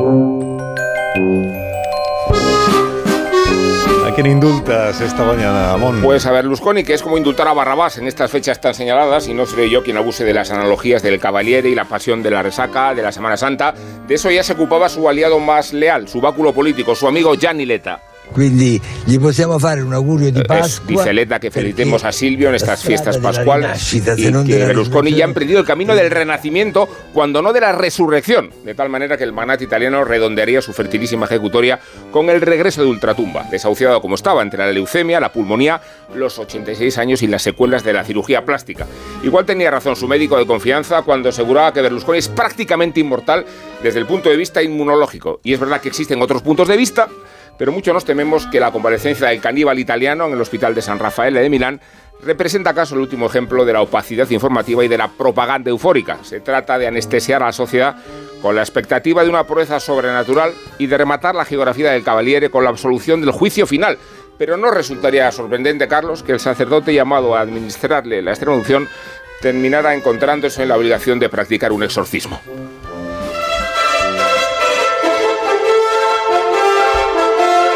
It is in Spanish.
¿A quién indultas esta mañana, Amón? Pues a Berlusconi, que es como indultar a Barrabás en estas fechas tan señaladas, y no seré yo quien abuse de las analogías del Cavaliere y la pasión de la resaca, de la Semana Santa. De eso ya se ocupaba su aliado más leal, su báculo político, su amigo Gianni Letta. Quindi gli possiamo fare un augurio di Es, Pasqua. dice Letta que felicitemos a Silvio en estas fiestas pascuales y que Berlusconi ya ha emprendido el camino del renacimiento, cuando no de la resurrección, de tal manera que el magnate italiano redondearía su fertilísima ejecutoria con el regreso de Ultratumba, desahuciado como estaba entre la leucemia, la pulmonía, los 86 años y las secuelas de la cirugía plástica. Igual tenía razón su médico de confianza cuando aseguraba que Berlusconi es prácticamente inmortal desde el punto de vista inmunológico. Y es verdad que existen otros puntos de vista, pero mucho nos tememos que la convalecencia del caníbal italiano en el Hospital de San Rafael de Milán representa acaso el último ejemplo de la opacidad informativa y de la propaganda eufórica. Se trata de anestesiar a la sociedad con la expectativa de una proeza sobrenatural y de rematar la geografía del Cavaliere con la absolución del juicio final. Pero no resultaría sorprendente, Carlos, que el sacerdote llamado a administrarle la extrema terminara encontrándose en la obligación de practicar un exorcismo.